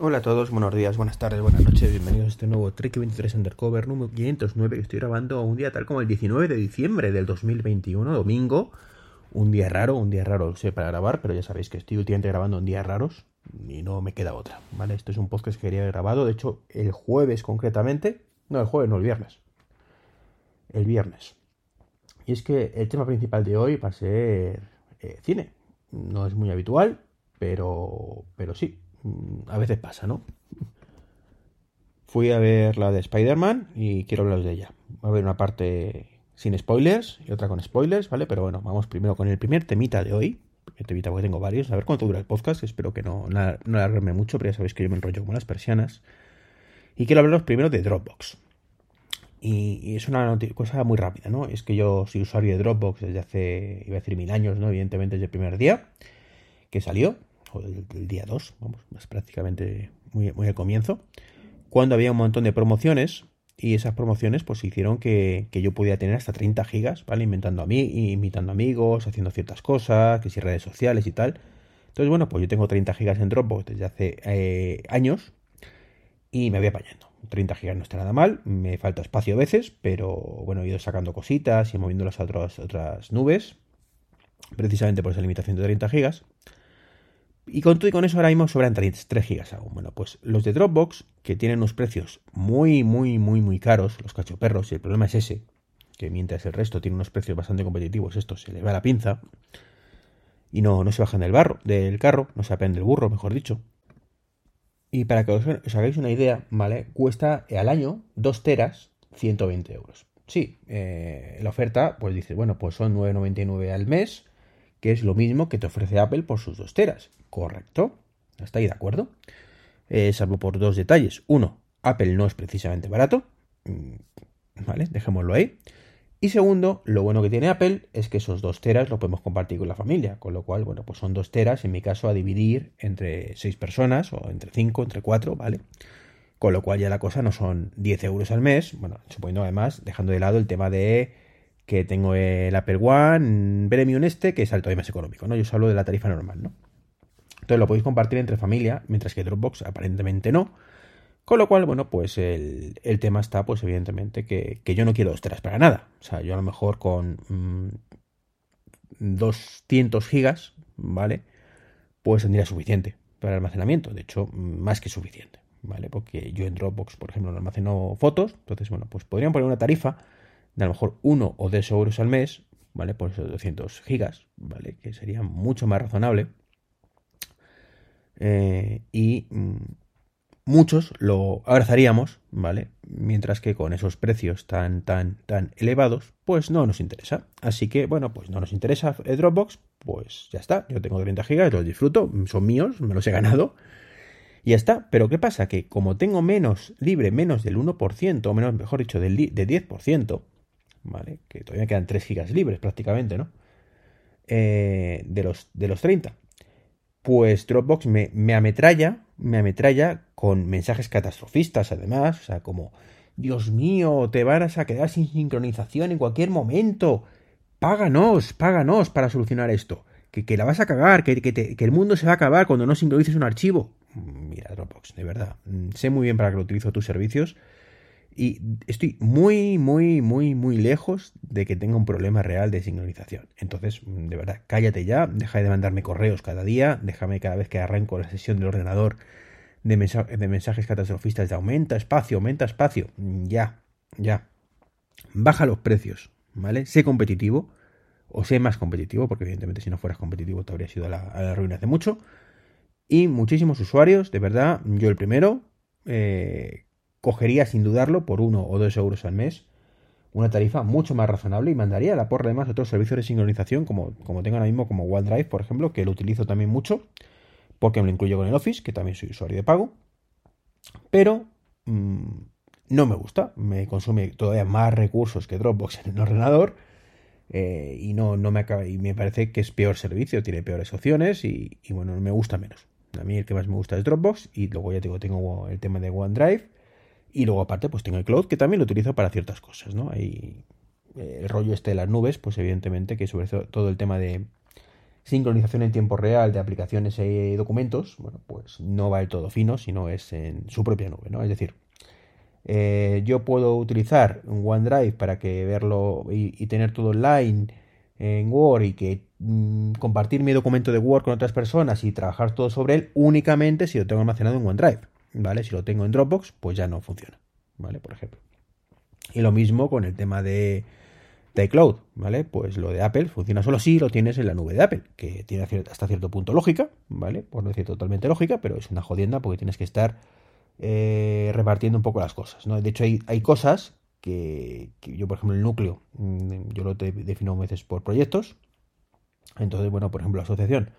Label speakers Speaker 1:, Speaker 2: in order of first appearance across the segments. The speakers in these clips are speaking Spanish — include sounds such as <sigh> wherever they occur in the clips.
Speaker 1: Hola a todos, buenos días, buenas tardes, buenas noches, bienvenidos a este nuevo Trek 23 Undercover número 509 que estoy grabando un día tal como el 19 de diciembre del 2021, domingo. Un día raro, un día raro, sé, para grabar, pero ya sabéis que estoy últimamente grabando en días raros y no me queda otra, ¿vale? Esto es un podcast que quería haber grabado, de hecho, el jueves concretamente, no, el jueves, no, el viernes. El viernes. Y es que el tema principal de hoy va a ser eh, cine. No es muy habitual, pero, pero sí, a veces pasa, ¿no? Fui a ver la de Spider-Man y quiero hablaros de ella. Va a haber una parte sin spoilers y otra con spoilers, ¿vale? Pero bueno, vamos primero con el primer temita de hoy. El temita porque tengo varios. A ver cuánto dura el podcast. Espero que no, no, mucho, pero ya sabéis que yo me enrollo como las persianas. Y quiero hablaros primero de Dropbox. Y, es una cosa muy rápida, ¿no? Es que yo soy usuario de Dropbox desde hace, iba a decir mil años, ¿no? Evidentemente desde el primer día que salió o el, día 2, vamos, más prácticamente muy, muy al comienzo, cuando había un montón de promociones y esas promociones pues hicieron que, yo pudiera tener hasta 30 gigas, ¿vale? Inventando a mí, invitando amigos, haciendo ciertas cosas, que si redes sociales y tal. Entonces, bueno, pues yo tengo 30 gigas en Dropbox desde hace eh, años y me voy apañando. 30 gigas no está nada mal, me falta espacio a veces, pero bueno, he ido sacando cositas y moviéndolas a otras, otras nubes, precisamente por esa limitación de 30 gigas. Y con todo y con eso ahora mismo sobran 3 gigas aún. Bueno, pues los de Dropbox, que tienen unos precios muy, muy, muy, muy caros, los cachoperros, y el problema es ese, que mientras el resto tiene unos precios bastante competitivos, esto se le va la pinza. Y no, no se bajan del barro, del carro, no se apen del burro, mejor dicho. Y para que os, hagáis una idea, ¿vale? Cuesta al año 2 teras 120 euros. Sí, eh, la oferta, pues dice, bueno, pues son 9,99 al mes que es lo mismo que te ofrece Apple por sus dos teras. ¿Correcto? ¿Está ahí de acuerdo? Eh, salvo por dos detalles. Uno, Apple no es precisamente barato. Mm, ¿Vale? Dejémoslo ahí. Y segundo, lo bueno que tiene Apple es que esos dos teras lo podemos compartir con la familia. Con lo cual, bueno, pues son dos teras, en mi caso, a dividir entre seis personas, o entre cinco, entre cuatro, ¿vale? Con lo cual ya la cosa no son 10 euros al mes. Bueno, suponiendo además, dejando de lado el tema de que tengo el Apple One Premium este, que es el todavía más económico, ¿no? Yo os hablo de la tarifa normal, ¿no? Entonces lo podéis compartir entre familia, mientras que Dropbox aparentemente no. Con lo cual, bueno, pues el, tema está, pues evidentemente, que, yo no quiero dos teras para nada. O sea, yo a lo mejor con 200 mm, gigas, ¿vale? Pues tendría suficiente para el almacenamiento. De hecho, más que suficiente, ¿vale? Porque yo en Dropbox, por ejemplo, no almaceno fotos. Entonces, bueno, pues podrían poner una tarifa de a lo mejor 1 o 2 euros al mes, ¿vale? Por esos 200 gigas, ¿vale? Que sería mucho más razonable. Eh, y mm, muchos lo abrazaríamos, ¿vale? Mientras que con esos precios tan, tan, tan elevados, pues no nos interesa. Así que, bueno, pues no nos interesa Dropbox, pues ya está. Yo tengo 30 gigas, los disfruto, son míos, me los he ganado. Y ya está. Pero ¿qué pasa? Que como tengo menos libre, menos del 1%, o menos, mejor dicho, del, del 10%, ¿vale? Que todavía quedan 3 gigas libres prácticamente, ¿no? Eh, de, los, de los 30. Pues Dropbox me, me ametralla, me ametralla con mensajes catastrofistas además, o sea, como, Dios mío, te vas a quedar sin sincronización en cualquier momento. Páganos, páganos para solucionar esto. Que, que la vas a cagar, que, que, el mundo se va a acabar cuando no sincronices un archivo. Mira, Dropbox, de verdad. Sé muy bien para qué lo utilizo tus servicios y estoy muy, muy, muy, muy lejos de que tenga un problema real de sincronización. Entonces, de verdad, cállate ya, deja de mandarme correos cada día, déjame cada vez que arranco la sesión del ordenador de, de mensajes catastrofistas de aumenta espacio, aumenta espacio. Ya, ya. Baja los precios, ¿vale? Sé competitivo, o sé más competitivo, porque evidentemente si no fueras competitivo te habría sido a la, la ruina hace mucho. Y muchísimos usuarios, de verdad, yo el primero, eh, cogería sin dudarlo por uno o dos euros al mes una tarifa mucho más razonable y mandaría a la porra además otros servicios de sincronización como, como tengo ahora mismo como OneDrive, por ejemplo, que lo utilizo también mucho porque me lo incluyo con el Office, que también soy usuario de pago, pero mm, no me gusta, me consume todavía más recursos que Dropbox en el ordenador eh, y no, no me acaba, y me parece que es peor servicio, tiene peores opciones y, y, bueno, me gusta menos. A mí el que más me gusta es Dropbox y luego ya tengo, tengo el tema de OneDrive y luego aparte pues tengo el cloud que también lo utilizo para ciertas cosas, ¿no? Hay eh, el rollo este de las nubes, pues evidentemente que sobre todo el tema de sincronización en tiempo real de aplicaciones y documentos, bueno, pues no va del todo fino, sino es en su propia nube, ¿no? Es decir, eh, yo puedo utilizar OneDrive para que verlo y, tener todo online en Word y que mm, compartir mi documento de Word con otras personas y trabajar todo sobre él únicamente si lo tengo almacenado en OneDrive, ¿vale? Si lo tengo en Dropbox, pues ya no funciona, ¿vale? Por ejemplo. Y lo mismo con el tema de, de iCloud, ¿vale? Pues lo de Apple funciona solo si lo tienes en la nube de Apple, que tiene hasta cierto punto lógica, ¿vale? Por no decir totalmente lógica, pero es una jodienda porque tienes que estar eh, repartiendo un poco las cosas, ¿no? De hecho, hay, hay cosas que, yo, por ejemplo, el núcleo, mm, yo lo defino a veces por proyectos. Entonces, bueno, por ejemplo, la asociación,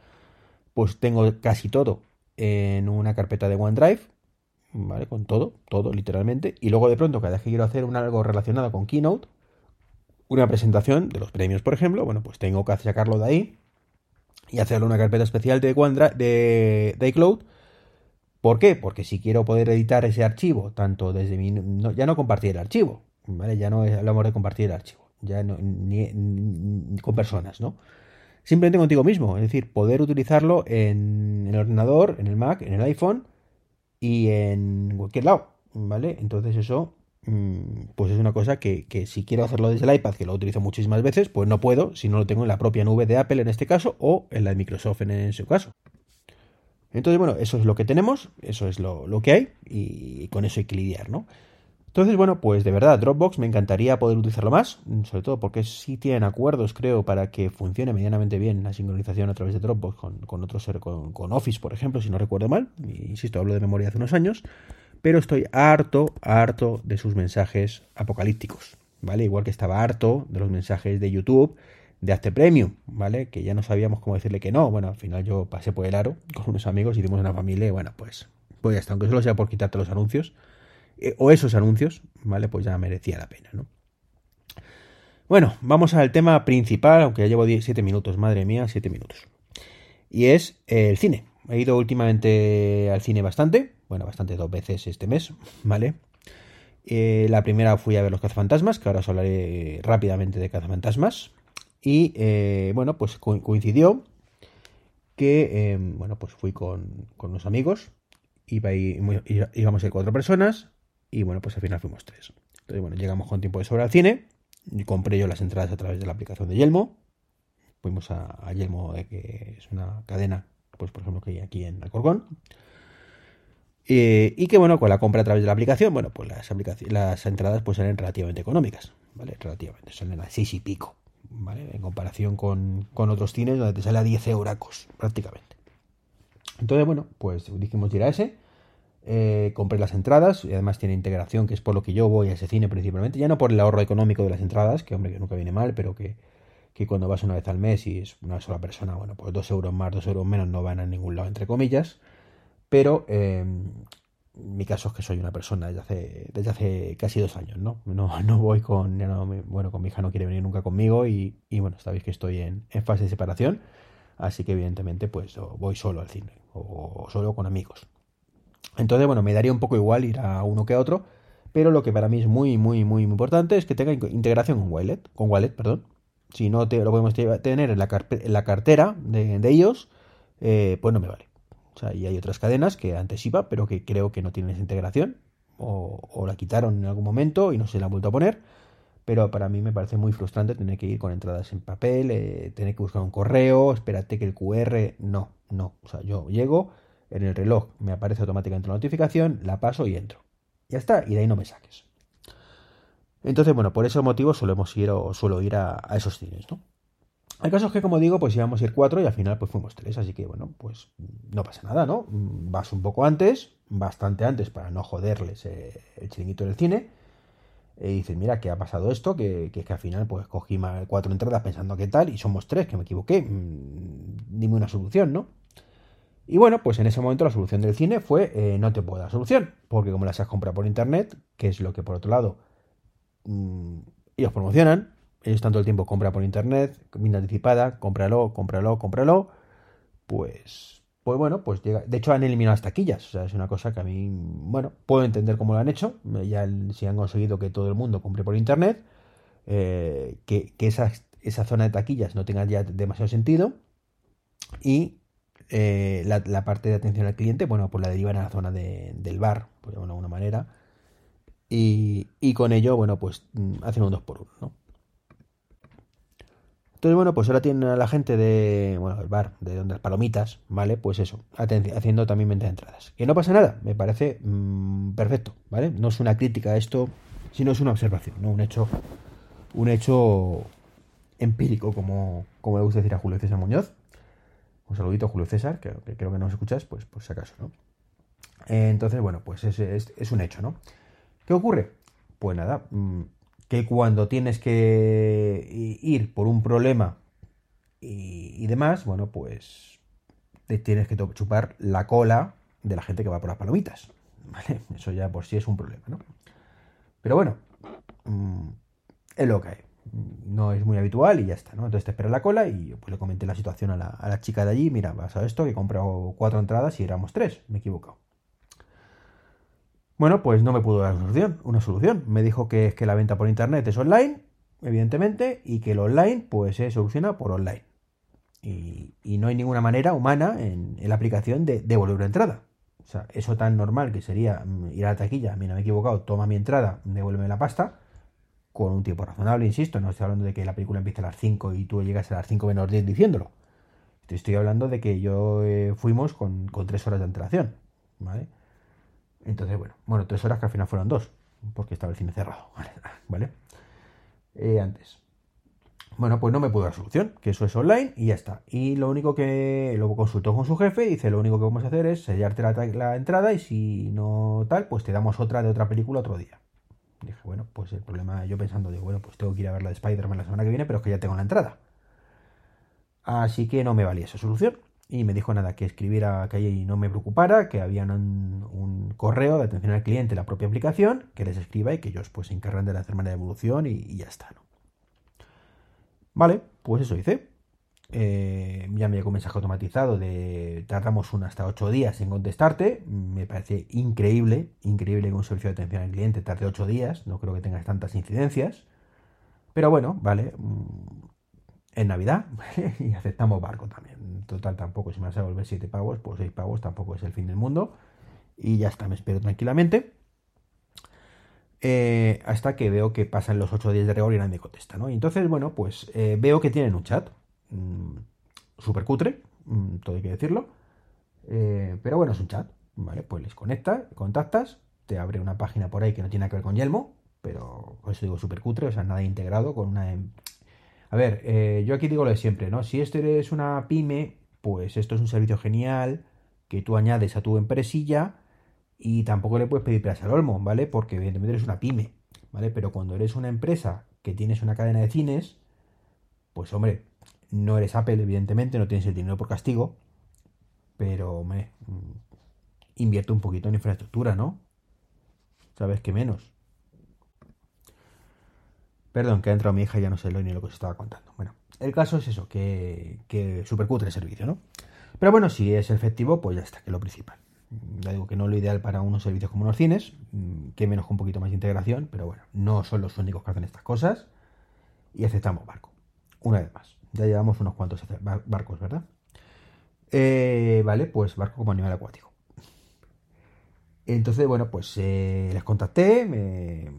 Speaker 1: pues tengo casi todo en una carpeta de OneDrive, ¿vale? Con todo, todo literalmente. Y luego de pronto, cada vez que quiero hacer algo relacionado con Keynote, una presentación de los premios, por ejemplo, bueno, pues tengo que sacarlo de ahí y hacerlo una carpeta especial de, de, de iCloud. ¿Por qué? Porque si quiero poder editar ese archivo, tanto desde mi... ya no compartir el archivo, ¿vale? Ya no hablamos de compartir el archivo, ya no, ni, con personas, ¿no? Simplemente contigo mismo, es decir, poder utilizarlo en el ordenador, en el Mac, en el iPhone y en cualquier lado, ¿vale? Entonces eso Mm, pues es una cosa que, si quiero hacerlo desde el iPad, que lo utilizo muchísimas veces, pues no puedo si no lo tengo en la propia nube de Apple en este caso o en la de Microsoft en ese caso. Entonces, bueno, eso es lo que tenemos, eso es lo, que hay y con eso hay que lidiar, ¿no? Entonces, bueno, pues de verdad, Dropbox me encantaría poder utilizarlo más, sobre todo porque sí tienen acuerdos, creo, para que funcione medianamente bien la sincronización a través de Dropbox con, con otros, con, con Office, por ejemplo, si no recuerdo mal. Insisto, hablo de memoria hace unos años pero estoy harto, harto de sus mensajes apocalípticos, ¿vale? Igual que estaba harto de los mensajes de YouTube de Hazte Premium, ¿vale? Que ya no sabíamos cómo decirle que no. Bueno, al final yo pasé por el aro con unos amigos, y hicimos una familia y bueno, pues, pues ya está, aunque solo sea por quitarte los anuncios, eh, o esos anuncios, ¿vale? Pues ya merecía la pena, ¿no? Bueno, vamos al tema principal, aunque ya llevo 7 minutos, madre mía, 7 minutos. Y es el cine. He ido últimamente al cine bastante, bueno, bastante dos veces este mes, ¿vale? Eh, la primera fui a ver los cazafantasmas, que ahora os hablaré rápidamente de cazafantasmas. Y eh, bueno, pues coincidió que, bueno, pues fui con, unos amigos, íbamos a ir cuatro personas, y bueno, pues al final fuimos tres. Entonces, bueno, llegamos con tiempo de sobra al cine, y compré yo las entradas a través de la aplicación de Yelmo. Fuimos a, Yelmo, que es una cadena, pues por ejemplo, que hay aquí en Alcorcón. Eh, y que bueno, con la compra a través de la aplicación, bueno, pues las, las entradas pues salen relativamente económicas, ¿vale? Relativamente, salen a 6 y pico, ¿vale? En comparación con, otros cines donde te sale a 10 euracos, prácticamente. Entonces, bueno, pues dijimos ir a ese. Eh, compré las entradas y además tiene integración, que es por lo que yo voy a ese cine principalmente. Ya no por el ahorro económico de las entradas, que hombre, que nunca viene mal, pero que, que cuando vas una vez al mes y es una sola persona, bueno, pues 2 euros más, 2 euros menos no van a ningún lado, entre comillas. Pero em, mi caso es que soy una persona desde hace, desde hace casi dos años, ¿no? No, no voy con, bueno, con mi hija no quiere venir nunca conmigo y, bueno, sabéis que estoy en, fase de separación, así que evidentemente pues voy solo al cine o, solo con amigos. Entonces, bueno, me daría un poco igual ir a uno que a otro, pero lo que para mí es muy, muy, muy importante es que tenga integración con Wallet, con Wallet, perdón. Si no te, lo podemos tener en la, la cartera de, ellos, eh, pues no me vale. O sea, y hay otras cadenas que antes iba, pero que creo que no tienen esa integración. O, la quitaron en algún momento y no se la han vuelto a poner. Pero para mí me parece muy frustrante tener que ir con entradas en papel, eh, tener que buscar un correo, espérate que el QR. No, no. O sea, yo llego, en el reloj me aparece automáticamente la notificación, la paso y entro. Ya está, y de ahí no me saques. Entonces, bueno, por ese motivo solemos ir o suelo ir a, esos cines, ¿no? El caso es que, como digo, pues íbamos a ir cuatro y al final pues fuimos tres, así que bueno, pues no pasa nada, ¿no? Vas un poco antes, bastante antes para no joderles eh, el chiringuito del cine. Y dices, mira, que ha pasado esto, que, que, al final pues cogí cuatro entradas pensando que tal y somos tres, que me equivoqué. Mm, dime una solución, ¿no? Y bueno, pues en ese momento la solución del cine fue eh, no te puedo dar solución, porque como las has comprado por internet, que es lo que por otro lado mm, ellos promocionan, ellos tanto el tiempo compra por internet, venta anticipada, cómpralo, cómpralo, cómpralo, pues, pues bueno, pues llega. De hecho, han eliminado las taquillas. O sea, es una cosa que a mí, bueno, puedo entender cómo lo han hecho. Ya si han conseguido que todo el mundo compre por internet, eh, que, esa, esa zona de taquillas no tenga ya demasiado sentido. Y eh, la, parte de atención al cliente, bueno, pues la derivan a la zona del bar, por llamarlo de alguna manera. Y, y, con ello, bueno, pues mm, hacen un 2 por 1 ¿no? Entonces, bueno, pues ahora tienen a la gente de, bueno, el bar, de donde las palomitas, ¿vale? Pues eso, haciendo también venta de entradas. Que no pasa nada, me parece mm, perfecto, ¿vale? No es una crítica a esto, sino es una observación, ¿no? Un hecho, un hecho empírico, como, como le gusta decir a Julio César Muñoz. Un saludito Julio César, que, creo que no nos escuchas, pues por si acaso, ¿no? entonces, bueno, pues es, un hecho, ¿no? ¿Qué ocurre? Pues nada, mm, que cuando tienes que ir por un problema y, demás, bueno, pues te tienes que chupar la cola de la gente que va por las palomitas. <laughs> ¿Vale? Eso ya por sí es un problema, ¿no? Pero bueno, mm, es lo que hay. No es muy habitual y ya está, ¿no? Entonces te espera la cola y pues le comenté la situación a la, a la chica de allí. Mira, vas a esto, que he comprado cuatro entradas y éramos tres. Me he equivocado. Bueno, pues no me pudo dar una solución, una solución. Me dijo que es que la venta por internet es online, evidentemente, y que el online pues se soluciona por online. Y, no hay ninguna manera humana en, la aplicación de devolver una entrada. O sea, eso tan normal que sería mm, ir a la taquilla, mira, me he equivocado, toma mi entrada, devuélveme la pasta, con un tiempo razonable, insisto, no estoy hablando de que la película empiece a las 5 y tú llegas a las 5 menos 10 diciéndolo. Estoy hablando de que yo eh, fuimos con, con 3 horas de antelación, ¿vale? Entonces, bueno, bueno, tres horas que al final fueron dos, porque estaba el cine cerrado, <laughs> ¿vale? Eh, antes. Bueno, pues no me pudo dar solución, que eso es online y ya está. Y lo único que luego consultó con su jefe, dice, lo único que vamos a hacer es sellarte la, entrada y si no tal, pues te damos otra de otra película otro día. Dije, bueno, pues el problema, yo pensando, digo, bueno, pues tengo que ir a ver la de Spider-Man la semana que viene, pero es que ya tengo la entrada. Así que no me valía esa solución y me dijo nada, que escribiera, que ahí no me preocupara, que había un, correo de atención al cliente, la propia aplicación, que les escriba y que ellos pues se encargan de hacer manera de evolución y, ya está, ¿no? Vale, pues eso hice. Eh, ya me llegó un mensaje automatizado de tardamos uno hasta ocho días en contestarte. Me parece increíble, increíble que un servicio de atención al cliente tarde ocho días. No creo que tengas tantas incidencias. Pero bueno, vale. Mm, en Navidad <laughs> y aceptamos barco también. Total, tampoco, si me vas a devolver 7 pavos, pues 6 pavos tampoco es el fin del mundo. Y ya está, me espero tranquilamente. Eh, hasta que veo que pasan los 8 días de rigor y nadie contesta, ¿no? Y entonces, bueno, pues eh, veo que tienen un chat. Mm, Súper cutre, mm, todo hay que decirlo. Eh, pero bueno, es un chat, ¿vale? Pues les conectas, contactas, te abre una página por ahí que no tiene que ver con Yelmo, pero eso digo súper cutre, o sea, nada integrado con una em, a ver, eh, yo aquí digo lo de siempre, ¿no? Si este es una pyme, pues esto es un servicio genial que tú añades a tu empresilla y tampoco le puedes pedir peras al olmo, ¿vale? Porque evidentemente eres una pyme, ¿vale? Pero cuando eres una empresa que tienes una cadena de cines, pues hombre, no eres Apple, evidentemente, no tienes el dinero por castigo, pero, hombre, mm, invierte un poquito en infraestructura, ¿no? ¿Sabes qué menos? Perdón, que ha entrado mi hija y ya no sé lo ni lo que os estaba contando. Bueno, el caso es eso, que, que cutre el servicio, ¿no? Pero bueno, si es efectivo, pues ya está, que es lo principal. Ya digo que no es lo ideal para unos servicios como los cines, mm, que menos con un poquito más de integración, pero bueno, no son los únicos que hacen estas cosas. Y aceptamos barco. Una vez más. Ya llevamos unos cuantos barcos, ¿verdad? Eh, vale, pues barco como animal acuático. Entonces, bueno, pues eh, les contacté, me,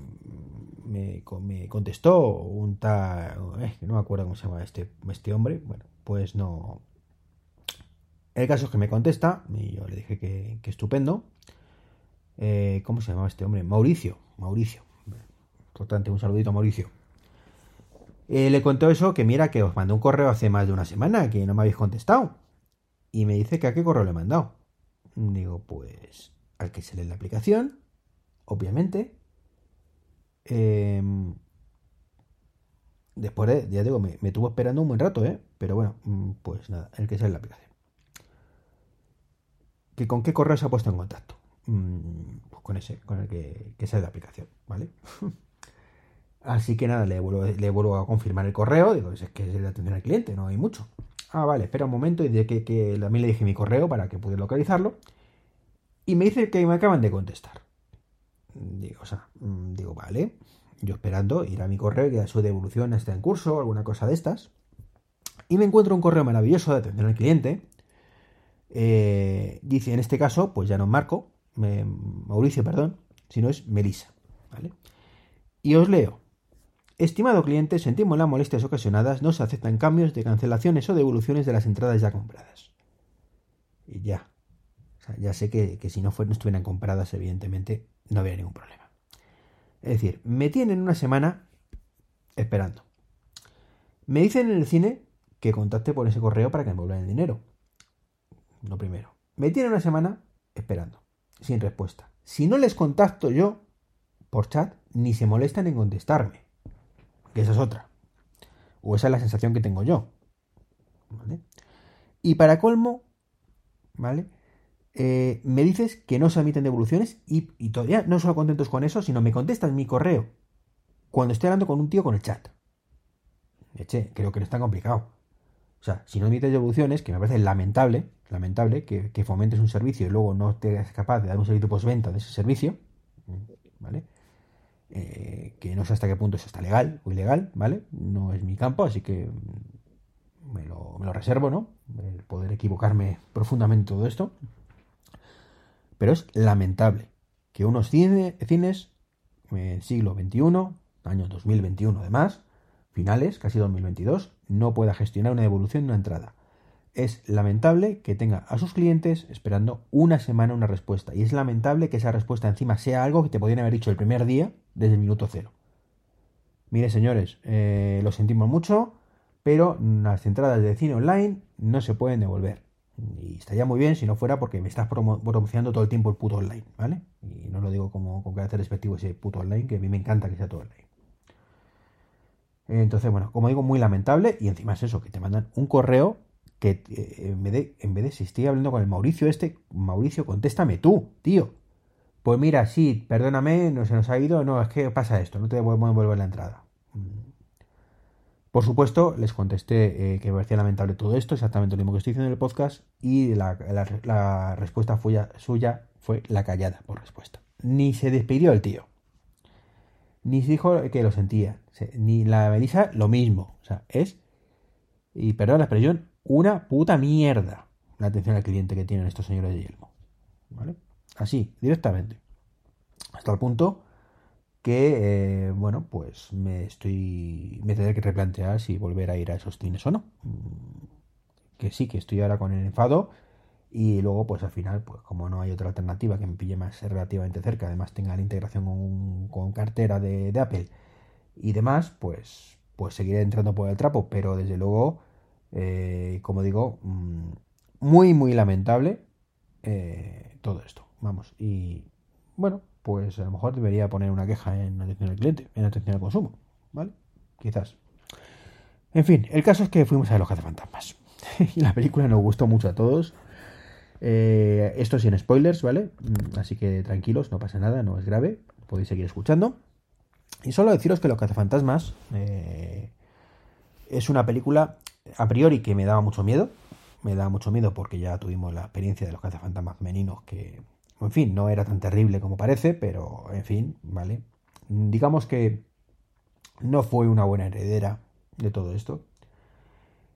Speaker 1: me, contestó un tal, eh, no me acuerdo cómo se llama este, este hombre, bueno, pues no. El caso es que me contesta y yo le dije que, estupendo. Eh, ¿Cómo se llamaba este hombre? Mauricio, Mauricio. Importante, un saludito a Mauricio. Eh, le contó eso, que mira que os mandé un correo hace más de una semana, que no me habéis contestado. Y me dice que a qué correo le he mandado. Digo, pues al que se lee la aplicación, obviamente, Em, después, de, ya digo, me, me, tuvo esperando un buen rato, ¿eh? Pero bueno, mm, pues nada, el que sea la aplicación. ¿Que ¿Con qué correo se ha puesto en contacto? Mm, pues con ese, con el que, sea la aplicación, ¿vale? <laughs> Así que nada, le vuelvo, le vuelvo a confirmar el correo. Digo, es que es de atención al cliente, no hay mucho. Ah, vale, espera un momento. Y de que, que también le dije mi correo para que pudiera localizarlo. Y me dice que me acaban de contestar. Digo, o sea, mm, digo, vale. Yo esperando ir a mi correo y a su devolución está en curso, alguna cosa de estas. Y me encuentro un correo maravilloso de atención al cliente. Eh, dice, en este caso, pues ya no es Marco, Mauricio, perdón, sino es Melissa. ¿vale? Y os leo. Estimado cliente, sentimos las molestias ocasionadas, no se aceptan cambios de cancelaciones o devoluciones de las entradas ya compradas. Y ya. ya sé que, si no, no estuvieran compradas, evidentemente, no habría ningún problema. Es decir, me tienen una semana esperando. Me dicen en el cine que contacte por ese correo para que me vuelvan el dinero. Lo primero. Me tienen una semana esperando, sin respuesta. Si no les contacto yo por chat, ni se molestan en contestarme. Que esa es otra. O esa es la sensación que tengo yo. ¿Vale? Y para colmo, ¿vale? Eh, me dices que no se emiten devoluciones y, todavía no solo contentos con eso, sino me contestas mi correo cuando estoy hablando con un tío con el chat. Creo que no es tan complicado. O sea, si no emites devoluciones, que me parece lamentable, lamentable que, que fomentes un servicio y luego no seas capaz de dar un servicio postventa de ese servicio, ¿vale? Eh, que no sé hasta qué punto eso está legal o ilegal, ¿vale? No es mi campo, así que me lo, reservo, ¿no? El poder equivocarme profundamente todo esto. Pero es lamentable que unos cines, en siglo XXI, año 2021 además, finales, casi 2022, no pueda gestionar una devolución de una entrada. Es lamentable que tenga a sus clientes esperando una semana una respuesta. Y es lamentable que esa respuesta encima sea algo que te podrían haber dicho el primer día desde el minuto cero. Mire, señores, eh, lo sentimos mucho, pero las entradas de cine online no se pueden devolver. Y estaría muy bien si no fuera porque me estás promocionando todo el tiempo el puto online, ¿vale? Y no lo digo como con carácter respectivo ese puto online, que a mí me encanta que sea todo online. Entonces, bueno, como digo, muy lamentable. Y encima es eso, que te mandan un correo que eh, en, vez de, en vez de si estoy hablando con el Mauricio este, Mauricio, contéstame tú, tío. Pues mira, sí, perdóname, no se nos ha ido, no, es que pasa esto, no te podemos devolver la entrada. Por supuesto, les contesté eh, que me parecía lamentable todo esto, exactamente lo mismo que estoy diciendo en el podcast, y la, respuesta suya fue la callada por respuesta. Ni se despidió el tío, ni se dijo que lo sentía, ni la Melissa lo mismo. O sea, es, y perdón la expresión, una puta mierda la atención al cliente que tienen estos señores de Yelmo. ¿Vale? Así, directamente. Hasta el punto que, eh, bueno, pues me estoy. me tendré que replantear si volver a ir a esos cines o no. Mm, que sí, que estoy ahora con el enfado. Y luego, pues al final, pues como no hay otra alternativa que me pille más relativamente cerca, además tenga la integración con, cartera de, Apple y demás, pues, pues seguiré entrando por el trapo. Pero desde luego, eh, como digo, mm, muy, muy lamentable eh, todo esto. Vamos, y bueno, pues a lo mejor debería poner una queja en atención al cliente, en atención al consumo, ¿vale? Quizás. En fin, el caso es que fuimos a los cazafantasmas. y <laughs> la película nos gustó mucho a todos. Eh, esto sin spoilers, ¿vale? Mm, así que tranquilos, no pasa nada, no es grave, podéis seguir escuchando. Y solo deciros que Los cazafantasmas eh, es una película a priori que me daba mucho miedo. Me daba mucho miedo porque ya tuvimos la experiencia de los cazafantasmas femeninos que, en fin, no era tan terrible como parece, pero en fin, ¿vale? Digamos que no fue una buena heredera de todo esto.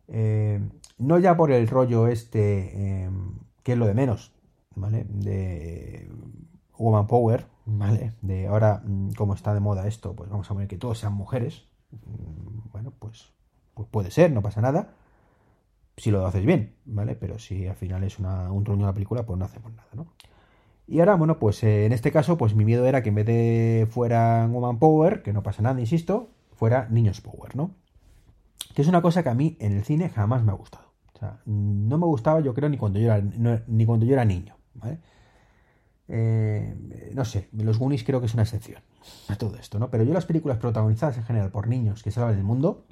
Speaker 1: Eh, no ya por el rollo este, em, que es lo de menos, ¿vale? De Woman Power, ¿vale? De ahora, mm, como está de moda esto, pues vamos a poner que todos sean mujeres. Mm, bueno, pues, pues puede ser, no pasa nada. Si lo haces bien, ¿vale? Pero si al final es una, un truño de la película, pues no hacemos nada, ¿no? Y ahora, bueno, pues eh, en este caso, pues mi miedo era que en vez de fuera Woman Power, que no pasa nada, insisto, fuera Niños Power, ¿no? Que es una cosa que a mí en el cine jamás me ha gustado. O sea, no me gustaba, yo creo, ni cuando yo era, ni cuando yo era niño, ¿vale? Eh, no sé, los Goonies creo que es una excepción a todo esto, ¿no? Pero yo las películas protagonizadas en general por niños que salvan el mundo,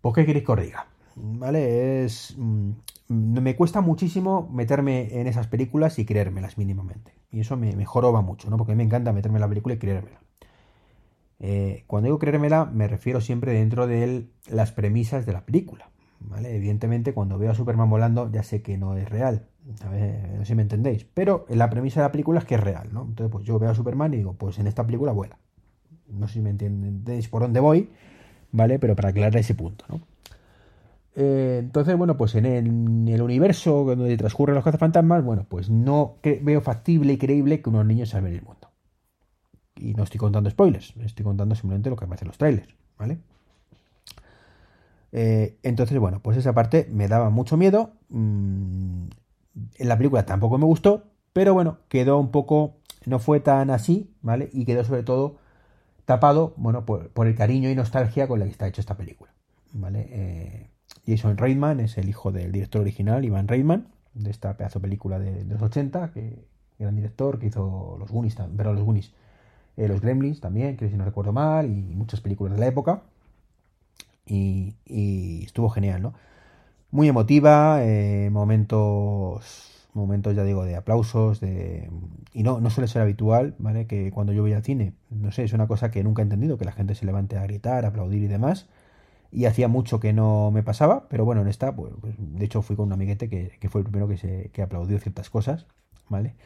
Speaker 1: ¿por qué queréis que os diga? ¿Vale? Es... Mm, me cuesta muchísimo meterme en esas películas y creérmelas mínimamente. Y eso me, me joroba mucho, ¿no? Porque a mí me encanta meterme en la película y creérmela. Eh, cuando digo creérmela, me refiero siempre dentro de las premisas de la película. ¿vale? Evidentemente, cuando veo a Superman volando, ya sé que no es real. A no sé si me entendéis. Pero la premisa de la película es que es real, ¿no? Entonces, pues yo veo a Superman y digo, pues en esta película vuela. No sé si me entendéis por dónde voy, ¿vale? Pero para aclarar ese punto, ¿no? Eh, entonces, bueno, pues en el, universo donde transcurren los cazafantasmas, bueno, pues no veo factible y creíble que unos niños salven el mundo. Y no estoy contando spoilers, estoy contando simplemente lo que aparece en los trailers, ¿vale? Eh, entonces, bueno, pues esa parte me daba mucho miedo. Mm, en la película tampoco me gustó, pero bueno, quedó un poco, no fue tan así, ¿vale? Y quedó sobre todo tapado, bueno, por, el cariño y nostalgia con la que está hecha esta película, ¿vale? Eh, Jason Reitman es el hijo del director original, Ivan Reitman, de esta pedazo película de, los 80, que gran director, que hizo los Goonies, pero los Goonies, eh, los Gremlins también, que si no recuerdo mal, y muchas películas de la época. Y, estuvo genial, ¿no? Muy emotiva, eh, momentos momentos, ya digo, de aplausos, de... y no, no suele ser habitual, ¿vale? Que cuando yo voy al cine, no sé, es una cosa que nunca he entendido, que la gente se levante a gritar, a aplaudir y demás, y hacía mucho que no me pasaba, pero bueno, en esta, pues, pues de hecho fui con un amiguete que, fue el primero que, se, que aplaudió ciertas cosas, ¿vale?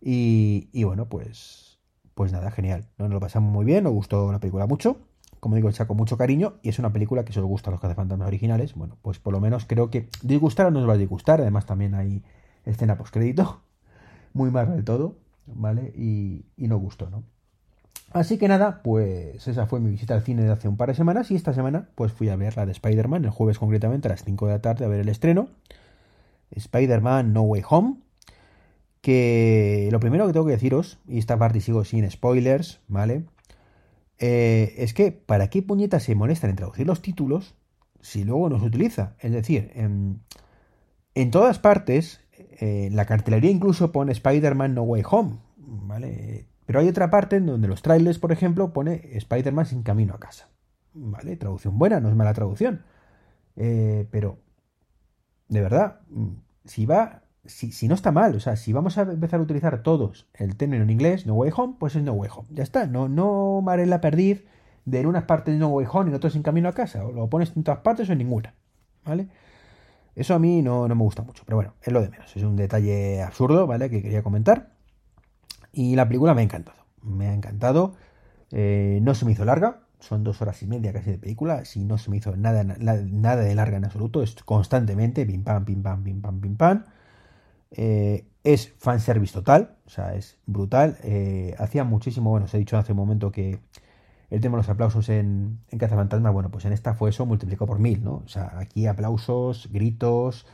Speaker 1: Y, y bueno, pues, pues nada, genial, ¿no? nos lo pasamos muy bien, nos gustó la película mucho, como digo, con mucho cariño, y es una película que os gusta a los cazafantasmas originales, bueno, pues por lo menos creo que disgustar o no os va a disgustar, además también hay escena postcrédito, <laughs> muy mal del todo, ¿vale? Y, y no gustó, ¿no? Así que nada, pues esa fue mi visita al cine de hace un par de semanas y esta semana pues fui a ver la de Spider-Man, el jueves concretamente a las 5 de la tarde a ver el estreno. Spider-Man No Way Home. Que lo primero que tengo que deciros, y esta parte sigo sin spoilers, ¿vale? Eh, es que, ¿para qué puñetas se molestan en traducir los títulos si luego no se utiliza? Es decir, en, en todas partes eh, la cartelería incluso pone Spider-Man No Way Home, ¿vale? Pero hay otra parte en donde los trailers, por ejemplo, pone Spider-Man sin camino a casa, ¿vale? Traducción buena, no es mala traducción. Eh, pero, de verdad, si va, si, no está mal, o sea, si vamos a empezar a utilizar todos el término en inglés, No Way Home, pues es No Way Home. Ya está, no, no mare la perdiz de en unas partes No Way Home y en otras sin camino a casa. O lo pones en todas partes o en ninguna, ¿vale? Eso a mí no, me gusta mucho, pero bueno, es lo de menos. Es un detalle absurdo, ¿vale? Que quería comentar. Y la película me ha encantado. Me ha encantado. Eh, no se me hizo larga. Son dos horas y media casi de película. Si no se me hizo nada, nada de larga en absoluto. Es constantemente pim pam, pim pam, pim pam, pim pam. Eh, es fanservice total. O sea, es brutal. Eh, hacía muchísimo, bueno, os he dicho hace un momento que el tema de los aplausos en, en Cazafantasma, bueno, pues en esta fue eso multiplicó por mil, ¿no? O sea, aquí aplausos, gritos,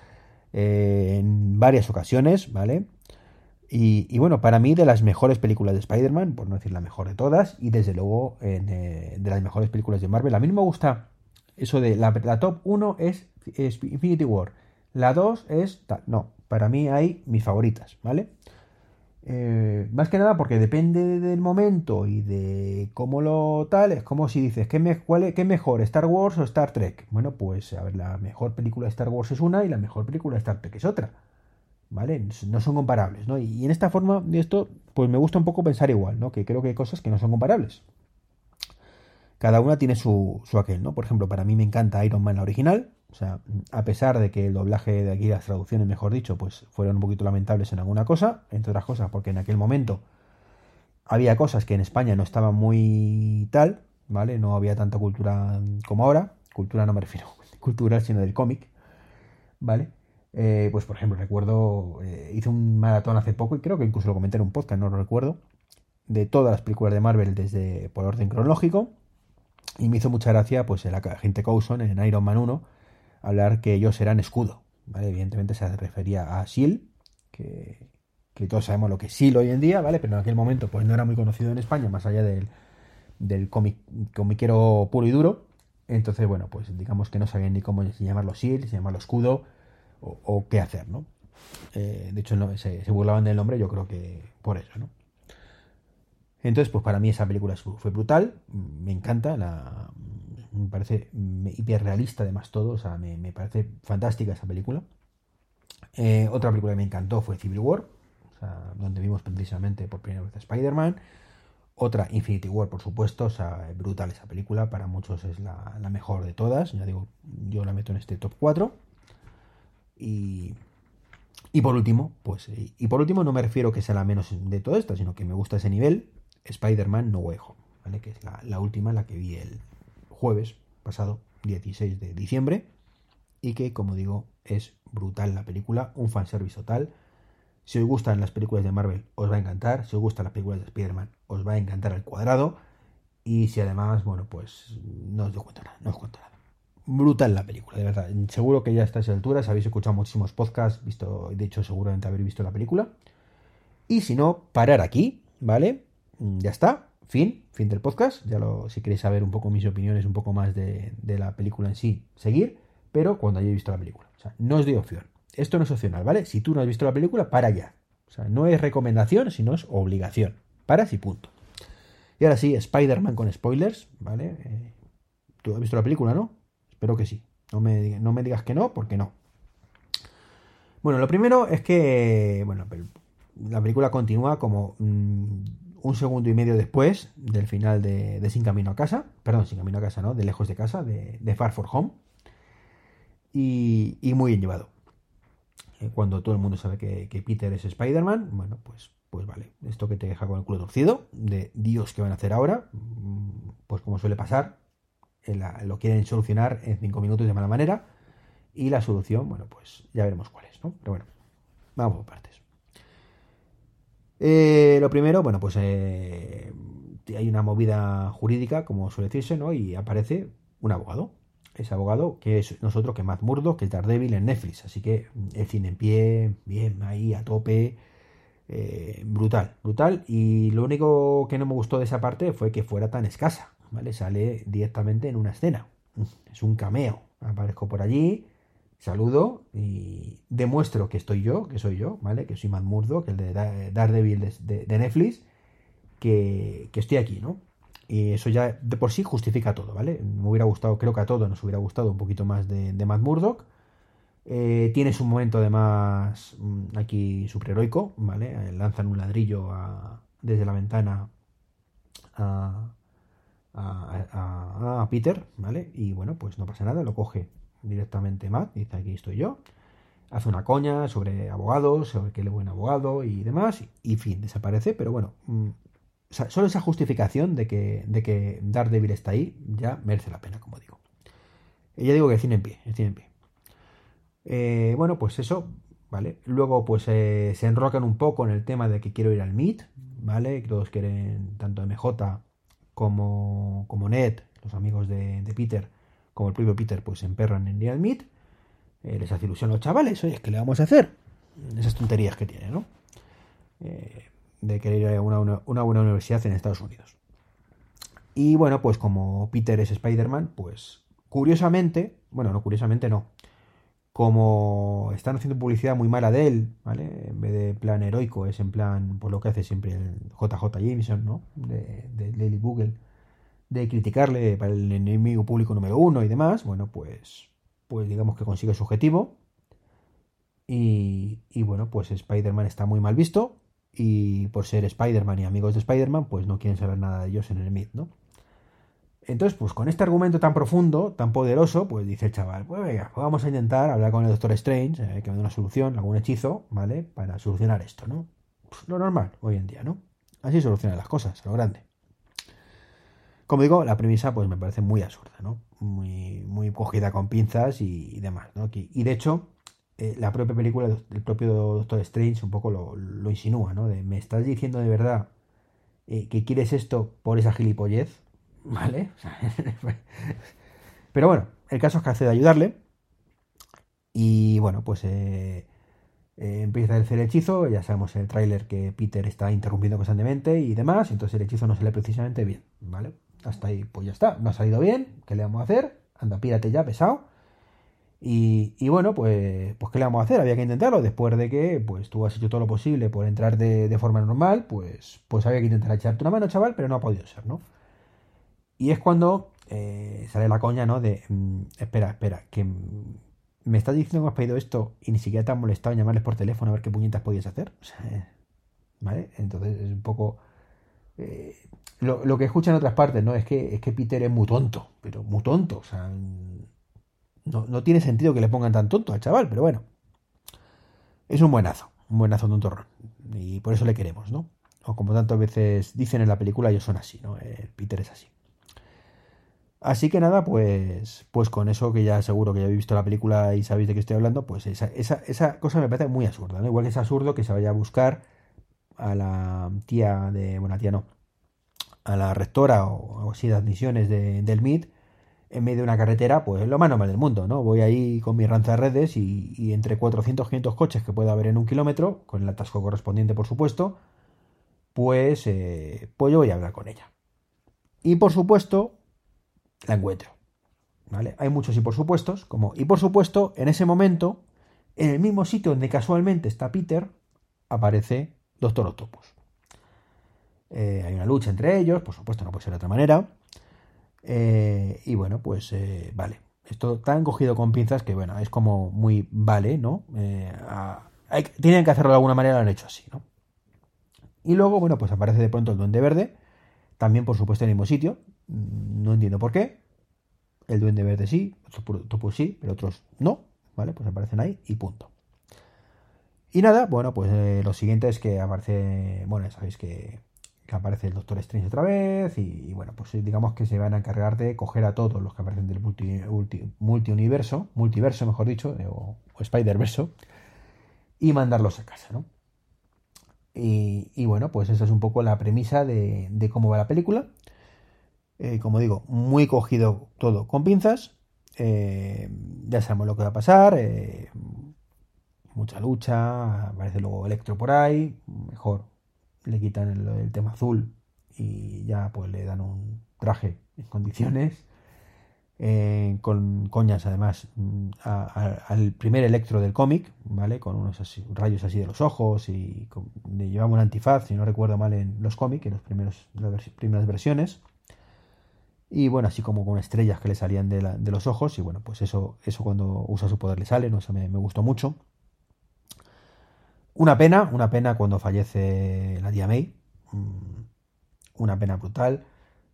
Speaker 1: eh, en varias ocasiones, ¿vale? Y, bueno, para mí de las mejores películas de Spider-Man, por no decir la mejor de todas, y desde luego eh, de las mejores películas de Marvel. A mí no me gusta eso de la, top 1 es, Infinity War, la 2 es. No, para mí hay mis favoritas, ¿vale? Eh, más que nada porque depende del momento y de cómo lo tal, es como si dices, ¿qué, me, cuál es, mejor, Star Wars o Star Trek? Bueno, pues a ver, la mejor película de Star Wars es una y la mejor película de Star Trek es otra. ¿Vale? No son comparables, ¿no? Y en esta forma de esto, pues me gusta un poco pensar igual, ¿no? Que creo que hay cosas que no son comparables. Cada una tiene su, su aquel, ¿no? Por ejemplo, para mí me encanta Iron Man la original, o sea, a pesar de que el doblaje de aquí, las traducciones, mejor dicho, pues fueron un poquito lamentables en alguna cosa, entre otras cosas, porque en aquel momento había cosas que en España no estaban muy tal, ¿vale? No había tanta cultura como ahora. Cultura no me refiero <laughs> cultural, sino del cómic, ¿vale? Eh, pues por ejemplo, recuerdo, eh, hice un maratón hace poco y creo que incluso lo comenté en un podcast, no lo recuerdo, de todas las películas de Marvel desde por orden cronológico. Y me hizo mucha gracia, pues, el agente Coulson en Iron Man 1 hablar que ellos eran escudo. Evidentemente se refería a S.H.I.E.L.D., que, todos sabemos lo que es S.H.I.E.L.D. hoy en día, ¿vale? Pero en aquel momento pues no era muy conocido en España, más allá del, del comiquero puro y duro. Entonces, bueno, pues digamos que no sabían ni cómo llamarlo S.H.I.E.L.D., si llamarlo escudo o, qué hacer, ¿no? Eh, de hecho, se, burlaban del nombre, yo creo que por eso, ¿no? Entonces, pues para mí esa película fue brutal, me encanta, la, me parece hiperrealista además todo, o sea, me, parece fantástica esa película. Eh, otra película que me encantó fue Civil War, o sea, donde vimos precisamente por primera vez a Spider-Man. Otra, Infinity War, por supuesto, o sea, brutal esa película, para muchos es la, mejor de todas, ya digo, yo la meto en este top 4. Y, y por último, pues, y por último no me refiero que sea la menos de todo esto, sino que me gusta ese nivel, Spider-Man No Way Home, ¿vale? Que es la, última, la que vi el, jueves pasado, 16 de diciembre. y que, como digo, es brutal la película, un fanservice total. Si os gustan las películas de Marvel, os va a encantar. Si os gustan las películas de Spider-Man, os va a encantar al cuadrado. Y si además, bueno, pues no os cuento nada, no os cuento nada. Brutal la película, de verdad. Seguro que ya a estas alturas habéis escuchado muchísimos podcasts, visto, de hecho, seguramente habéis visto la película. Y si no, parar aquí, ¿vale? Ya está, fin, fin del podcast. Ya lo, si queréis saber un poco mis opiniones, un poco más de, de la película en sí, seguir, pero cuando hayáis visto la película. O sea, no os doy opción. Esto no es opcional, ¿vale? Si tú no has visto la película, para ya. O sea, no es recomendación, sino es obligación. Paras y punto. Y ahora sí, Spider-Man con spoilers, ¿vale? Eh, tú has visto la película, ¿no? Espero que sí. No me, no me digas que no, porque no. Bueno, lo primero es que, bueno, la película continúa como mm, un segundo y medio después del final de, Sin Camino a Casa. Perdón, Sin Camino a Casa, ¿no? De Lejos de Casa, de, de Far For Home. Y, y muy bien llevado. Eh, cuando todo el mundo sabe que, Peter es Spider-Man, bueno, pues, pues vale, esto que te deja con el culo torcido, de Dios, ¿qué van a hacer ahora? Mm, pues como suele pasar, lo quieren solucionar en cinco minutos de mala manera, y la solución, bueno, pues ya veremos cuál es, ¿no? Pero bueno, vamos por partes. Eh, lo primero, bueno, pues hay una movida jurídica, como suele decirse, ¿no? Y aparece un abogado ese abogado, que es nosotros, que Matt Murdock, que es Daredevil en Netflix. Así que mm, el cine en pie, bien, ahí a tope, eh, brutal, brutal. Y lo único que no me gustó de esa parte fue que fuera tan escasa, Sale directamente en una escena. Es un cameo. Aparezco por allí, saludo y demuestro que estoy yo, que soy yo, ¿vale? Que soy Matt Murdock, el de Daredevil de, Netflix, que, que estoy aquí, ¿no? Y eso ya de por sí justifica todo, ¿vale? Me hubiera gustado, creo que a todos nos hubiera gustado un poquito más de, de Matt Murdock. Eh, tienes un momento además mm, aquí superheroico, ¿vale? Eh, lanzan un ladrillo desde la ventana a, a, Peter, ¿vale? Y bueno, pues no pasa nada, lo coge directamente Matt, dice aquí estoy yo. Hace una coña sobre abogados, sobre que él es buen abogado y demás, y, fin, desaparece, pero bueno, mm, solo esa justificación de que, de que Daredevil está ahí ya merece la pena, como digo. Y ya digo que cine en pie, el en pie. Eh, bueno, pues eso, ¿vale? Luego, pues eh, se enrocan un poco en el tema de que quiero ir al Meet, ¿vale? Que todos quieren, tanto MJ como, como Ned, los amigos de, Peter, como el propio Peter, pues se emperran en ir al Meet. Eh, les hace ilusión a los chavales, oye, ¿qué le vamos a hacer? Esas tonterías que tienen, ¿no? Eh, de querer ir a una, una, buena universidad en Estados Unidos. Y bueno, pues como Peter es Spider-Man, pues curiosamente, bueno, no curiosamente no, como están haciendo publicidad muy mala de él, ¿vale? En vez de plan heroico, es en plan, por lo que hace siempre el JJ Jameson, ¿no? De, de Google, de criticarle para el enemigo público número uno y demás, bueno, pues, pues digamos que consigue su objetivo. Y, y bueno, pues Spider-Man está muy mal visto, y por ser Spider-Man y amigos de Spider-Man, pues no quieren saber nada de ellos en el Myth, ¿no? Entonces, pues con este argumento tan profundo, tan poderoso, pues dice el chaval, pues venga, pues vamos a intentar hablar con el Doctor Strange, eh, que me dé una solución, algún hechizo, ¿vale? Para solucionar esto, ¿no? Pues lo normal hoy en día, ¿no? Así solucionan las cosas, lo grande. Como digo, la premisa pues me parece muy absurda, ¿no? Muy, muy cogida con pinzas y, demás, ¿no? Y de hecho, eh, la propia película del propio Doctor Strange un poco lo, insinúa, ¿no? De, ¿me estás diciendo de verdad eh, que quieres esto por esa gilipollez? ¿Vale? <laughs> Pero bueno, el caso es que hace de ayudarle. Y bueno, pues eh, empieza a hacer el hechizo. Ya sabemos en el tráiler que Peter está interrumpiendo constantemente y demás. Entonces el hechizo no sale precisamente bien, ¿vale? Hasta ahí, pues ya está. No ha salido bien. ¿Qué le vamos a hacer? Anda, pírate ya, pesado. Y, bueno, pues, pues ¿qué le vamos a hacer? Había que intentarlo. Después de que pues tú has hecho todo lo posible por entrar de, forma normal, pues, pues había que intentar echarte una mano, chaval, pero no ha podido ser, ¿no? Y es cuando eh, sale la coña, ¿no? De, mm, espera, espera, que me estás diciendo que me has pedido esto y ni siquiera te has molestado en llamarles por teléfono a ver qué puñetas podías hacer. ¿Vale? Entonces es un poco... Eh, lo, que escuchan en otras partes, ¿no? Es que, es que Peter es muy tonto, pero muy tonto. O sea, no, tiene sentido que le pongan tan tonto al chaval, pero bueno. Es un buenazo, un buenazo de un torrón. Y por eso le queremos, ¿no? O como tantas veces dicen en la película, ellos son así, ¿no? El Peter es así. Así que nada, pues, pues con eso que ya seguro que ya habéis visto la película y sabéis de qué estoy hablando, pues esa, esa, cosa me parece muy absurda, ¿no? Igual que es absurdo que se vaya a buscar a la tía de, bueno, tía no, a la rectora o algo así de admisiones de, del MIT en medio de una carretera, pues es lo más normal del mundo, ¿no? Voy ahí con mi ranza de redes y, entre 400 500 coches que pueda haber en un kilómetro, con el atasco correspondiente, por supuesto, pues, eh, pues yo voy a hablar con ella. Y por supuesto, la encuentro. ¿Vale? Hay muchos y por supuestos, como y por supuesto, en ese momento, en el mismo sitio donde casualmente está Peter, aparece Doctor Octopus. Eh, hay una lucha entre ellos, por supuesto, no puede ser de otra manera. Eh, y bueno, pues eh, vale. Esto tan cogido con pinzas que, bueno, es como muy vale, ¿no? tienen que hacerlo de alguna manera, lo han hecho así, ¿no? Y luego, bueno, pues aparece de pronto el Duende Verde, también por supuesto en el mismo sitio, no entiendo por qué. El Duende Verde sí, Octopus sí, pero otros no, ¿vale? Pues aparecen ahí y punto. Y nada, bueno, pues lo siguiente es que aparece, bueno, sabéis que aparece el Doctor Strange otra vez y, bueno, pues digamos que se van a encargar de coger a todos los que aparecen del multi, multiuniverso, multiverso mejor dicho, o, Spider-Verso, y mandarlos a casa, ¿no? Y, bueno, pues esa es un poco la premisa de, cómo va la película. Eh, como digo, muy cogido todo con pinzas. Eh, ya sabemos lo que va a pasar. Eh, mucha lucha. Aparece luego Electro por ahí. Mejor le quitan el, tema azul y ya pues le dan un traje en condiciones. Eh, con coñas además al primer electro del cómic, ¿vale? Con unos rayos así de los ojos y le llevamos un antifaz, si no recuerdo mal, en los cómics, en las primeras versiones. Y bueno, así como con estrellas que le salían de, los ojos. Y bueno, pues eso, eso cuando usa su poder le sale, ¿no? me gustó mucho. Una pena, una pena cuando fallece la tía May. Mm, una pena brutal.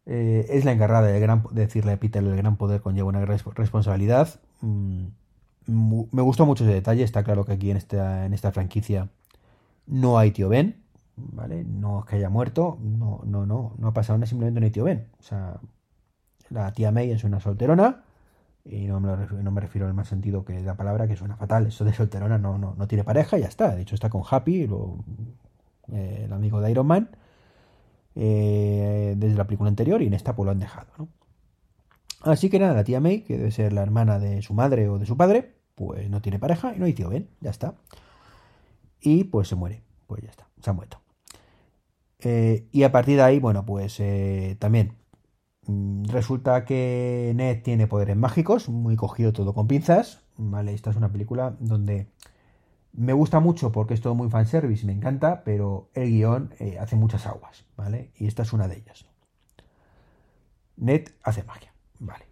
Speaker 1: Eh, es la encargada de, gran, decirle a Peter el gran poder conlleva una gran responsabilidad. Mm, me gustó mucho ese detalle. Está claro que aquí en esta, en esta franquicia no hay tío Ben. ¿Vale? No es que haya muerto. No, no, no. No ha pasado nada, simplemente no hay tío Ben. O sea, la tía May es una solterona y no me, no me refiero al más sentido que la palabra, que suena fatal. Eso de solterona no, no, no tiene pareja ya está. De hecho, está con Happy, eh, el amigo de Iron Man, eh, desde la película anterior y en esta pues lo han dejado. ¿no? Así que nada, la tía May, que debe ser la hermana de su madre o de su padre, pues no tiene pareja y no hay tío Ben, ya está. Y pues se muere, pues ya está, se ha muerto. Eh, y a partir de ahí, bueno, pues también Mm, resulta que Ned tiene poderes mágicos, muy cogido todo con pinzas. Vale, esta es una película donde me gusta mucho porque es todo muy fanservice me encanta, pero el guion eh, hace muchas aguas, ¿vale? Y esta es una de ellas. Ned hace magia, ¿vale?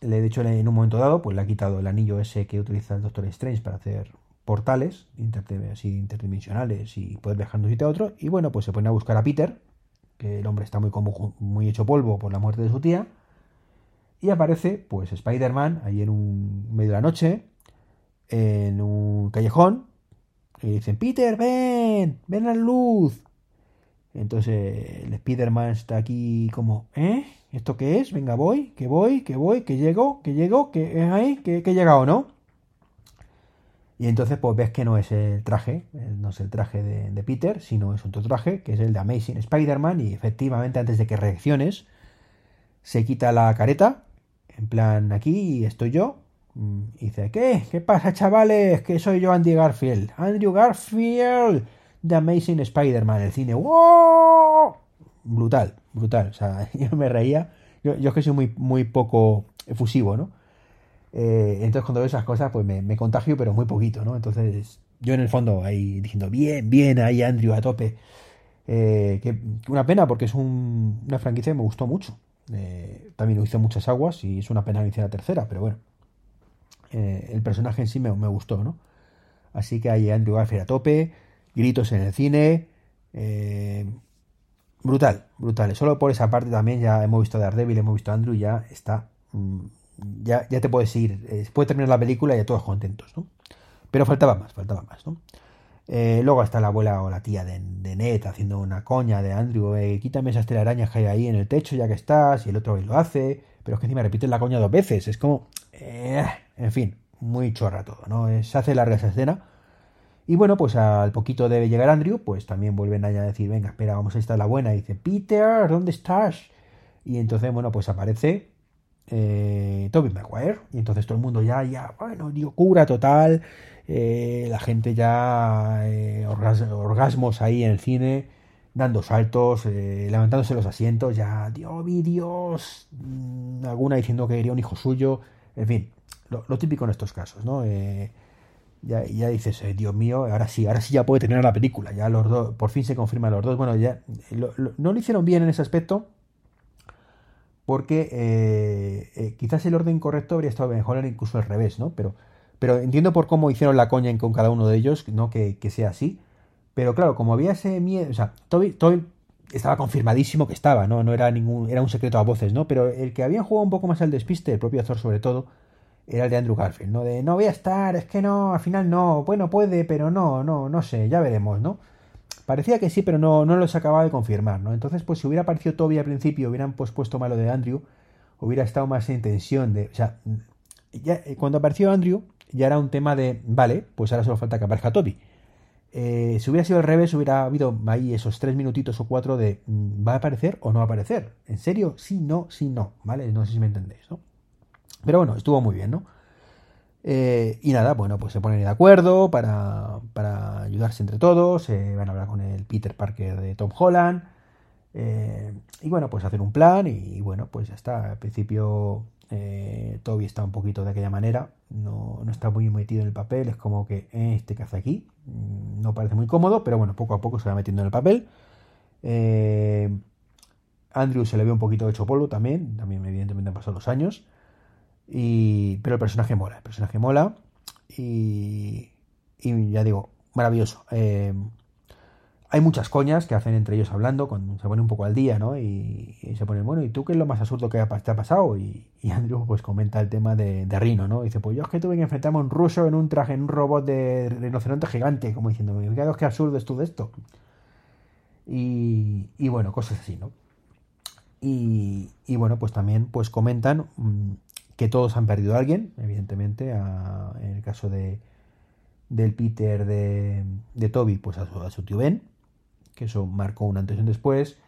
Speaker 1: Le he dicho en un momento dado, pues le ha quitado el anillo ese que utiliza el Doctor Strange para hacer portales así interdimensionales y poder viajar de un sitio a otro. Y bueno, pues se pone a buscar a Peter, que el hombre está muy, como, muy hecho polvo por la muerte de su tía. Y aparece, pues, Spider-Man ahí en un medio de la noche, en un callejón, y dicen, Peter, ven, ven la luz. Entonces el Spider-Man está aquí como, ¿eh? ¿Esto qué es? Venga, voy, que voy, que voy, que llego, que llego, que es ahí, que, que he llegado, ¿no? Y entonces pues ves que no es el traje, eh, no es el traje de, Peter, sino es otro traje, que es el de Amazing Spider-Man, y efectivamente antes de que reacciones, se quita la careta, en plan, aquí estoy yo, y dice, ¿qué? ¿Qué pasa, chavales? Que soy yo Andy Garfield. Andrew Garfield, de Amazing Spider-Man, el cine. ¡Wow! Brutal, brutal. O sea, <laughs> yo me reía. Yo, yo es que soy muy, muy poco efusivo, ¿no? Eh, entonces cuando veo esas cosas, pues me, contagio, pero muy poquito, ¿no? Entonces yo en el fondo ahí diciendo, bien, bien, ahí Andrew a tope. Eh, que, una pena porque es una franquicia que me gustó mucho. Eh, también lo hizo muchas aguas y es una pena que hiciera tercera, pero bueno. El personaje en sí me, gustó, ¿no? Así que ahí Andrew Garfield a tope, gritos en el cine. brutal, brutal. Solo por esa parte también ya hemos visto Daredevil, hemos visto a Andrew, ya está mm, ya, ya te puedes ir, eh, puede terminar la película y ya todos contentos, ¿no? Pero faltaba más, faltaba más, ¿no? Eh, luego está la abuela o la tía de, de Ned haciendo una coña de Andrew, eh, quítame esas telarañas que hay ahí en el techo ya que estás, y el otro lo hace, pero es que encima repiten la coña dos veces. Es como, eh, en fin, muy chorra todo, ¿no? Se hace larga esa escena. Y bueno, pues al poquito de llegar Andrew, pues también vuelven allá a decir, venga, espera, vamos a estar la buena. Y dice, Peter, ¿dónde estás? Y entonces, bueno, pues aparece eh, Toby Maguire. Y entonces todo el mundo ya, ya, bueno, cura total. Eh, la gente ya, eh, orgasmos ahí en el cine, dando saltos, eh, levantándose los asientos, ya, Dios, Dios, mm, alguna diciendo que quería un hijo suyo. En fin, lo, típico en estos casos, ¿no? ya, ya dices, eh, Dios mío, ahora sí, ahora sí ya puede tener la película, ya los dos, por fin se confirman los dos, bueno, ya no lo hicieron bien en ese aspecto, porque eh, eh, quizás el orden correcto habría estado mejor incluso al revés, ¿no? Pero, pero entiendo por cómo hicieron la coña con cada uno de ellos, ¿no? Que, sea así, pero claro, como había ese miedo, o sea, Toby, estaba confirmadísimo que estaba, ¿no? No era ningún, era un secreto a voces, ¿no? Pero el que había jugado un poco más al despiste, el propio Thor sobre todo, era el de Andrew Garfield, ¿no? De no voy a estar, es que no, al final no, bueno, puede, pero no, no, no sé, ya veremos, ¿no? Parecía que sí, pero no, no los acababa de confirmar, ¿no? Entonces, pues si hubiera aparecido Toby al principio, hubieran pues, puesto malo de Andrew, hubiera estado más en tensión de. O sea, ya, eh, cuando apareció Andrew, ya era un tema de, vale, pues ahora solo falta que aparezca Toby. Eh, si hubiera sido al revés, hubiera habido ahí esos tres minutitos o cuatro de mm, ¿va a aparecer o no va a aparecer? ¿En serio? Sí, no, sí, no, ¿vale? No sé si me entendéis, ¿no? Pero bueno, estuvo muy bien, ¿no? Eh, y nada, bueno, pues se ponen de acuerdo para, para ayudarse entre todos, eh, van a hablar con el Peter Parker de Tom Holland, y bueno, pues hacer un plan y, bueno, pues ya está. Al principio Toby está un poquito de aquella manera, no, no, está muy metido en el papel, es como que este que hace aquí no parece muy cómodo, pero bueno, poco a poco se va metiendo en el papel. Andrew se le ve un poquito hecho polvo también, también evidentemente han pasado los años. Y, pero el personaje mola, el personaje mola. Y, y ya digo, maravilloso. Eh, hay muchas coñas que hacen entre ellos hablando, cuando se pone un poco al día, ¿no? Y, se ponen, bueno, ¿y tú qué es lo más absurdo que te ha pasado? Y, <laughs> Andrew pues comenta el tema de, Rino, ¿no? dice, pues yo es que tuve que enfrentarme a un ruso en un traje, en un robot de rinoceronte gigante, como diciendo, qué absurdo es todo esto. Y, y bueno, cosas así, ¿no? Y, y, bueno, pues también pues comentan mm, que todos han perdido a alguien, evidentemente, en el caso de del Peter de, de Toby, pues a su, tío Ben, que eso marcó un antes y un después,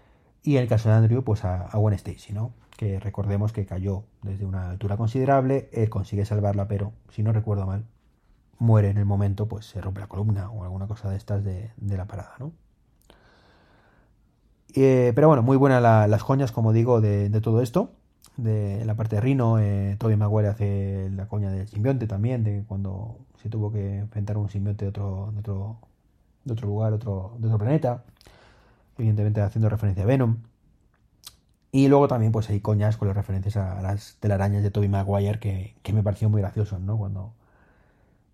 Speaker 1: y en el caso de Andrew, pues a, a Gwen Stacy, ¿no? Que recordemos que cayó desde una altura considerable, él consigue salvarla, pero si no recuerdo mal, muere en el momento, pues se rompe la columna o alguna cosa de estas de, la parada, ¿no? Eh, pero bueno, muy buenas las joñas, como digo, de, todo esto de la parte de Rino, eh, Toby Maguire hace la coña del simbionte también, de cuando se tuvo que enfrentar un simbionte otro, de otro, de otro lugar, otro, de otro planeta, evidentemente haciendo referencia a Venom. Y luego también pues hay coñas con las referencias a las telarañas de Toby Maguire que, que me pareció muy gracioso, ¿no? Cuando,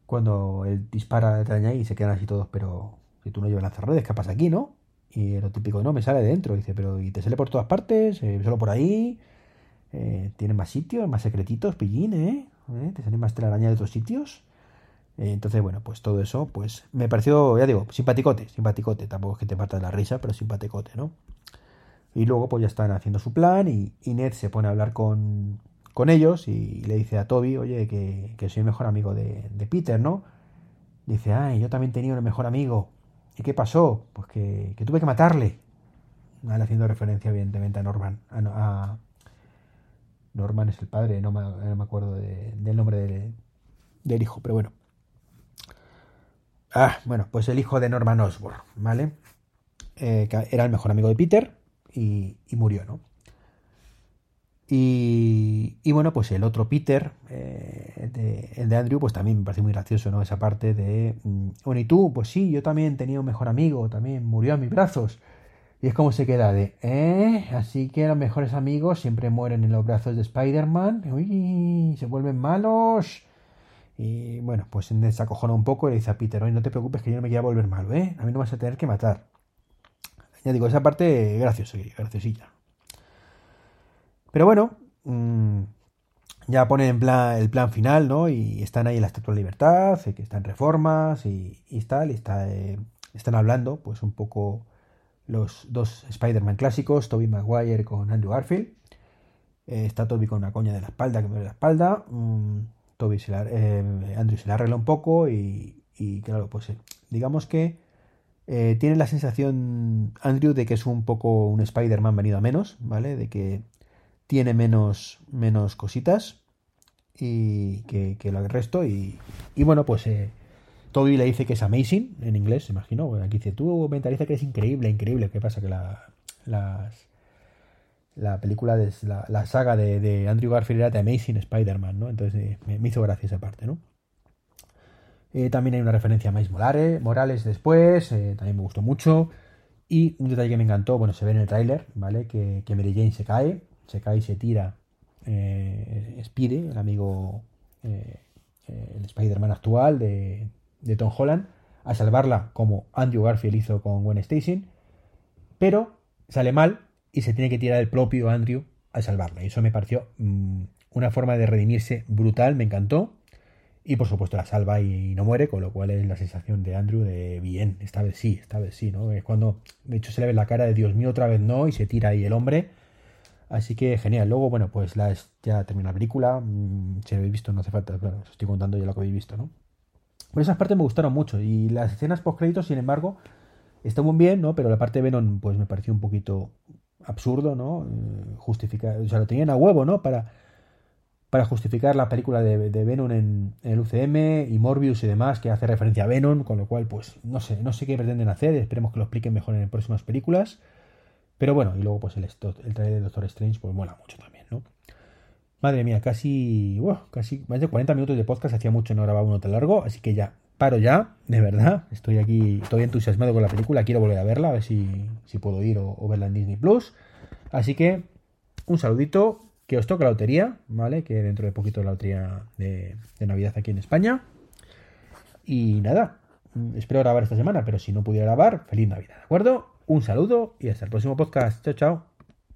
Speaker 1: cuando él dispara la telaraña y se quedan así todos, pero si tú no llevas redes ¿qué pasa aquí, no? Y lo típico, no, me sale de dentro. Dice, pero ¿y te sale por todas partes? Eh, ¿Solo por ahí? Eh, tiene más sitios, más secretitos, pillín, ¿eh? ¿Eh? Te salen más telaraña de otros sitios. Entonces, bueno, pues todo eso, pues me pareció, ya digo, simpaticote, simpaticote. Tampoco es que te parta de la risa, pero simpaticote, ¿no? Y luego, pues ya están haciendo su plan y, Ned se pone a hablar con, con ellos y le dice a Toby, oye, que, que soy el mejor amigo de, de, Peter, ¿no? Dice, ay, yo también tenía un mejor amigo. ¿Y qué pasó? Pues que, que tuve que matarle. haciendo referencia, evidentemente, a Norman, a, Norman es el padre, no me, acuerdo del nombre del hijo, pero bueno. Ah, bueno, pues el hijo de Norman Osborn, ¿vale? Eh, que era el mejor amigo de Peter y, murió, ¿no? Y, y, bueno, pues el otro Peter, eh, el de Andrew, pues también me parece muy gracioso, ¿no? Esa parte de, mm, bueno, ¿y tú? Pues sí, yo también tenía un mejor amigo, también murió a mis brazos. Y es como se queda de, ¿eh? Así que los mejores amigos siempre mueren en los brazos de Spider-Man. Uy, se vuelven malos. Y bueno, pues se acojona un poco y le dice a Peter, oye, no te preocupes que yo no me quiero volver malo, ¿eh? A mí no vas a tener que matar. Ya digo, esa parte graciosa, graciosilla. Pero bueno, mm, ya ponen en plan, el plan final, ¿no? Y están ahí en la Estatua de Libertad, que están reformas y, y tal, está, eh, están hablando, pues un poco los dos Spider-Man clásicos, Tobey Maguire con Andrew Garfield. Eh, está Toby con una coña de la espalda, que me duele la espalda. Mm, Toby se la, eh, Andrew se la arregla un poco y, claro, pues digamos que tiene la sensación Andrew de que es un poco un Spider-Man venido a menos, ¿vale? De que tiene menos, menos cositas y que, que el resto. Y, y bueno, pues eh, Toby le dice que es amazing en inglés, imagino. Aquí dice, tú mentaliza que es increíble, increíble. ¿Qué pasa? Que la, las, la película, de, la, saga de, Andrew Garfield era de Amazing Spider-Man, ¿no? Entonces eh, me, hizo gracia esa parte, ¿no? Eh, también hay una referencia a Miles Morales, Morales después, eh, también me gustó mucho. Y un detalle que me encantó, bueno, se ve en el tráiler, ¿vale? Que, Mary Jane se cae, se cae y se tira Spidey, el amigo, el Spider-Man actual de, Tom Holland, a salvarla como Andrew Garfield hizo con Gwen Stacy, pero sale mal y se tiene que tirar el propio Andrew a salvarla. Y eso me pareció mm, una forma de redimirse brutal, me encantó. Y por supuesto la salva y no muere, con lo cual es la sensación de Andrew de bien, esta vez sí, esta vez sí, ¿no? Es cuando, de hecho, se le ve la cara de Dios mío, otra vez no, y se tira ahí el hombre Así que genial. Luego, bueno, pues la, ya termina la película. Mm, si lo habéis visto, no hace falta, claro, os estoy contando ya lo que habéis visto, ¿no? Pero esas partes me gustaron mucho. Y las escenas post-créditos, sin embargo, están muy bien, ¿no? Pero la parte de Venom, pues me pareció un poquito absurdo, ¿no? Eh, justificar, o sea, lo tenían a huevo, ¿no? Para, para justificar la película de, Venom en, el UCM y Morbius y demás, que hace referencia a Venom, con lo cual, pues, no sé, no sé qué pretenden hacer. Esperemos que lo expliquen mejor en próximas películas. Pero bueno, y luego pues el, el trailer de Doctor Strange pues mola mucho también, ¿no? Madre mía, casi, casi más de 40 minutos de podcast, hacía mucho no grababa uno tan largo, así que ya, paro ya, de verdad, estoy aquí, estoy entusiasmado con la película, quiero volver a verla, a ver si, si puedo ir o, verla en Disney Plus. Así que, un saludito, que os toque la lotería, ¿vale? Que dentro de poquito la lotería de, de Navidad aquí en España. Y nada, espero grabar esta semana, pero si no pudiera grabar, feliz Navidad, ¿de acuerdo? Un saludo y hasta el próximo podcast. Chao, chao.